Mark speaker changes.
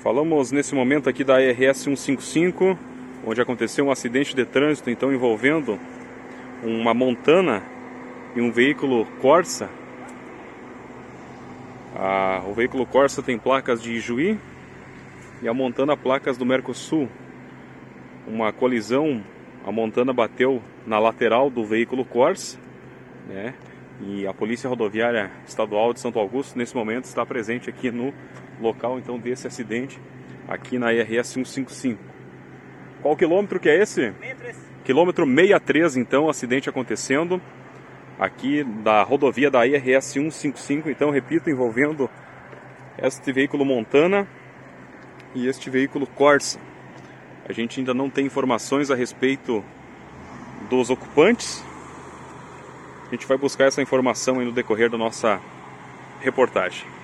Speaker 1: Falamos nesse momento aqui da RS 155, onde aconteceu um acidente de trânsito, então envolvendo uma Montana e um veículo Corsa. Ah, o veículo Corsa tem placas de Ijuí e a Montana placas do Mercosul. Uma colisão, a Montana bateu na lateral do veículo Corsa, né? E a Polícia Rodoviária Estadual de Santo Augusto, nesse momento, está presente aqui no local então desse acidente, aqui na IRS 155. Qual quilômetro que é esse? 63. Quilômetro 63, então, acidente acontecendo aqui da rodovia da IRS 155, então, repito, envolvendo este veículo Montana e este veículo Corsa. A gente ainda não tem informações a respeito dos ocupantes, a gente vai buscar essa informação no decorrer da nossa reportagem.